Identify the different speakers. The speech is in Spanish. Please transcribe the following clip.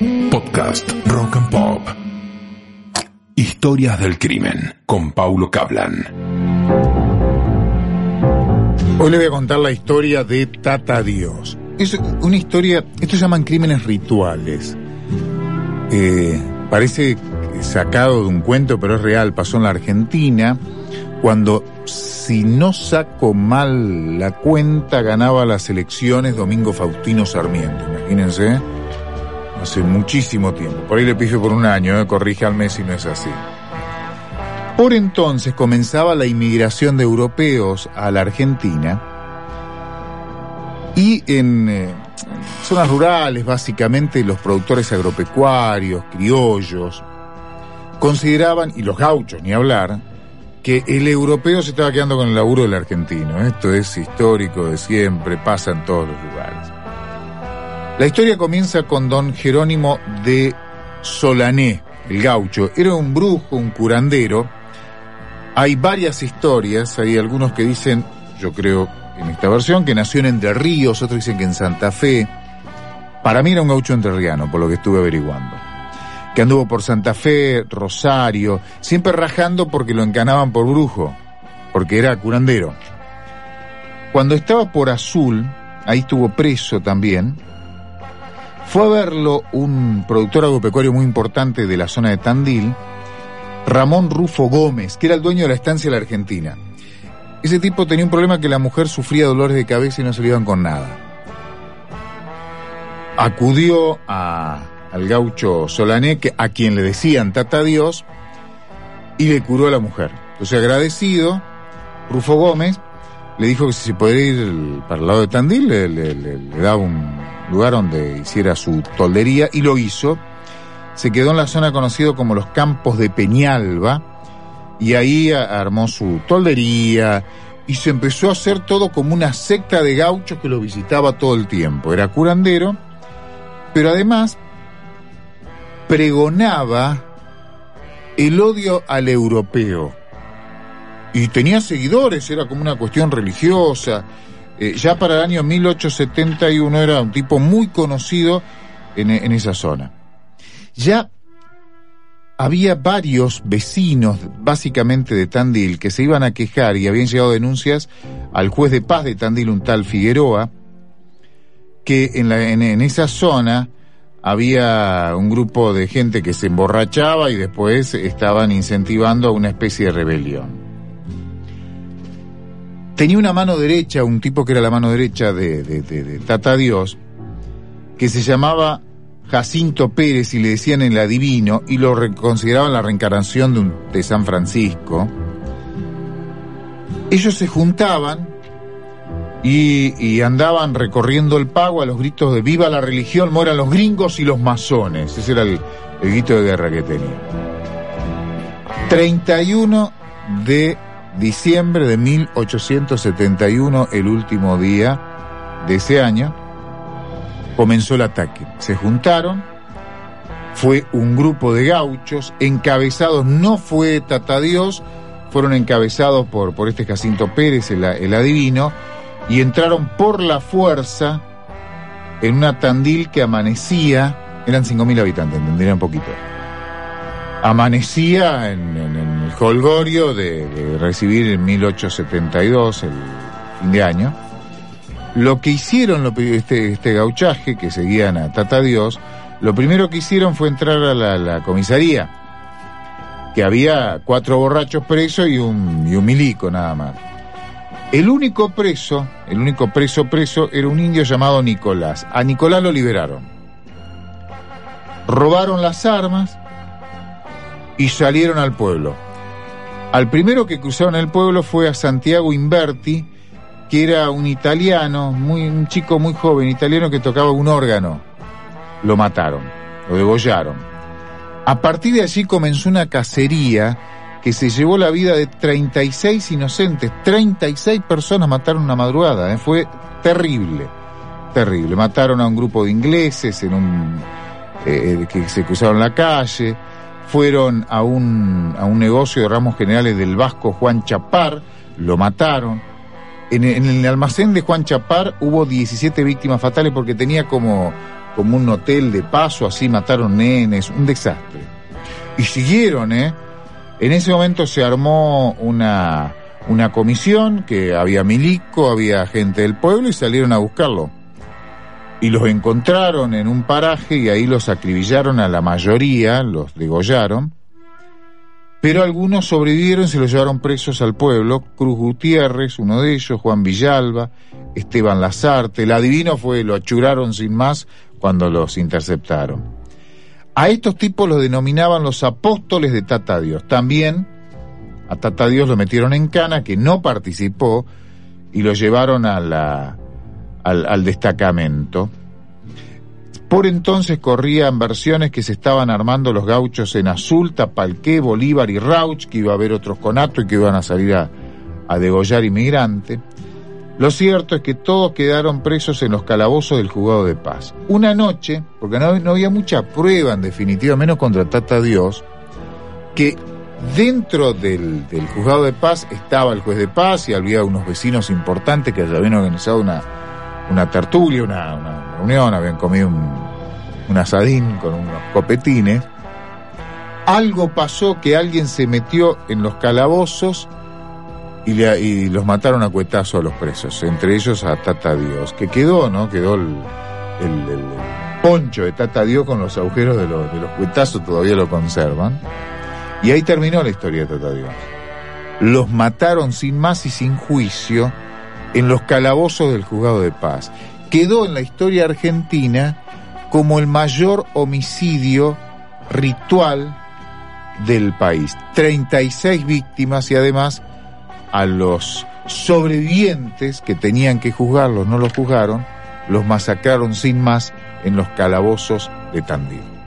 Speaker 1: Podcast Rock and Pop. Historias del crimen con Paulo Cablan.
Speaker 2: Hoy le voy a contar la historia de Tata Dios. Es una historia, esto se llaman crímenes rituales. Eh, parece sacado de un cuento, pero es real. Pasó en la Argentina cuando, si no saco mal la cuenta, ganaba las elecciones Domingo Faustino Sarmiento. Imagínense, hace muchísimo tiempo. Por ahí le pije por un año, ¿eh? corrige al mes si no es así. Por entonces comenzaba la inmigración de europeos a la Argentina y en eh, zonas rurales, básicamente los productores agropecuarios, criollos, consideraban, y los gauchos ni hablar, que el europeo se estaba quedando con el laburo del argentino. Esto es histórico de siempre, pasa en todos los lugares. La historia comienza con don Jerónimo de Solané, el gaucho. Era un brujo, un curandero. Hay varias historias, hay algunos que dicen, yo creo en esta versión, que nació en Entre Ríos, otros dicen que en Santa Fe. Para mí era un gaucho entrerriano, por lo que estuve averiguando que anduvo por Santa Fe, Rosario, siempre rajando porque lo encanaban por brujo, porque era curandero. Cuando estaba por Azul, ahí estuvo preso también, fue a verlo un productor agropecuario muy importante de la zona de Tandil, Ramón Rufo Gómez, que era el dueño de la estancia de la Argentina. Ese tipo tenía un problema que la mujer sufría dolores de cabeza y no se iban con nada. Acudió a, al gaucho Solané, a quien le decían Tata Dios, y le curó a la mujer. Entonces, agradecido, Rufo Gómez le dijo que si se podía ir para el lado de Tandil, le, daba un lugar donde hiciera su toldería, y lo hizo. Se quedó en la zona conocida como los Campos de Peñalba, y ahí armó su toldería, y se empezó a hacer todo como una secta de gauchos que lo visitaba todo el tiempo. Era curandero, pero además pregonaba el odio al europeo. Y tenía seguidores, era como una cuestión religiosa. Eh, ya para el año 1871 era un tipo muy conocido en, en esa zona. Ya había varios vecinos, básicamente de Tandil, que se iban a quejar y habían llegado denuncias al juez de paz de Tandil, un tal Figueroa, que en, la, en, en esa zona había un grupo de gente que se emborrachaba y después estaban incentivando una especie de rebelión. Tenía una mano derecha, un tipo que era la mano derecha de, Tata Dios, que se llamaba Jacinto Pérez y le decían el adivino y lo consideraban la reencarnación de, de San Francisco. Ellos se juntaban y, andaban recorriendo el pago a los gritos de viva la religión, moran los gringos y los masones. Ese era el, grito de guerra que tenía. 31 de diciembre de 1871, el último día de ese año, comenzó el ataque. Se juntaron, fue un grupo de gauchos, encabezados, no fue Tata Dios, fueron encabezados por, por este Jacinto Pérez, el, el adivino, y entraron por la fuerza en una Tandil que amanecía, eran 5.000 habitantes, entendería un poquito. Amanecía en, el holgorio de, recibir en 1872, el fin de año. Lo que hicieron, lo, este, este gauchaje, que seguían a Tata Dios, lo primero que hicieron fue entrar a la, comisaría, que había cuatro borrachos presos y un, y un milico nada más. El único preso, el único preso preso era un indio llamado Nicolás. A Nicolás lo liberaron. Robaron las armas y salieron al pueblo. Al primero que cruzaron el pueblo fue a Santiago Inverti, que era un italiano, muy, un chico muy joven, italiano que tocaba un órgano. Lo mataron, lo degollaron. A partir de allí comenzó una cacería que se llevó la vida de 36 inocentes. 36 personas mataron una madrugada. ¿eh? Fue terrible, terrible. Mataron a un grupo de ingleses en un eh, que se cruzaron la calle. Fueron a un, a un negocio de ramos generales del Vasco Juan Chapar, lo mataron. En, el almacén de Juan Chapar hubo 17 víctimas fatales porque tenía como como un hotel de paso, así mataron nenes, un desastre. Y siguieron, ¿eh? En ese momento se armó una, una comisión que había milico, había gente del pueblo y salieron a buscarlo. Y los encontraron en un paraje y ahí los acribillaron a la mayoría, los degollaron. Pero algunos sobrevivieron y se los llevaron presos al pueblo. Cruz Gutiérrez, uno de ellos, Juan Villalba, Esteban Lazarte. El adivino fue, lo achuraron sin más cuando los interceptaron. A estos tipos los denominaban los apóstoles de Tata Dios. También a Tata Dios lo metieron en cana, que no participó, y lo llevaron a la, al, destacamento. Por entonces corrían versiones que se estaban armando los gauchos en Azul, Tapalqué, Bolívar y Rauch, que iba a haber otros conatos y que iban a salir a, degollar inmigrante. Lo cierto es que todos quedaron presos en los calabozos del juzgado de paz. Una noche, porque no, no había mucha prueba en definitiva, menos contra Tata Dios, que dentro del, del, juzgado de paz estaba el juez de paz y había unos vecinos importantes que habían organizado una, una tertulia, una, una, reunión, habían comido un, asadín con unos copetines. Algo pasó que alguien se metió en los calabozos y, los mataron a cuetazo a los presos, entre ellos a Tata Dios, que quedó, ¿no? Quedó el, el, el poncho de Tata Dios con los agujeros de los, de los cuetazos, todavía lo conservan. Y ahí terminó la historia de Tata Dios. Los mataron sin más y sin juicio en los calabozos del juzgado de paz. Quedó en la historia argentina como el mayor homicidio ritual del país. 36 víctimas y además a los sobrevivientes que tenían que juzgarlos, no los juzgaron, los masacraron sin más en los calabozos de Tandil.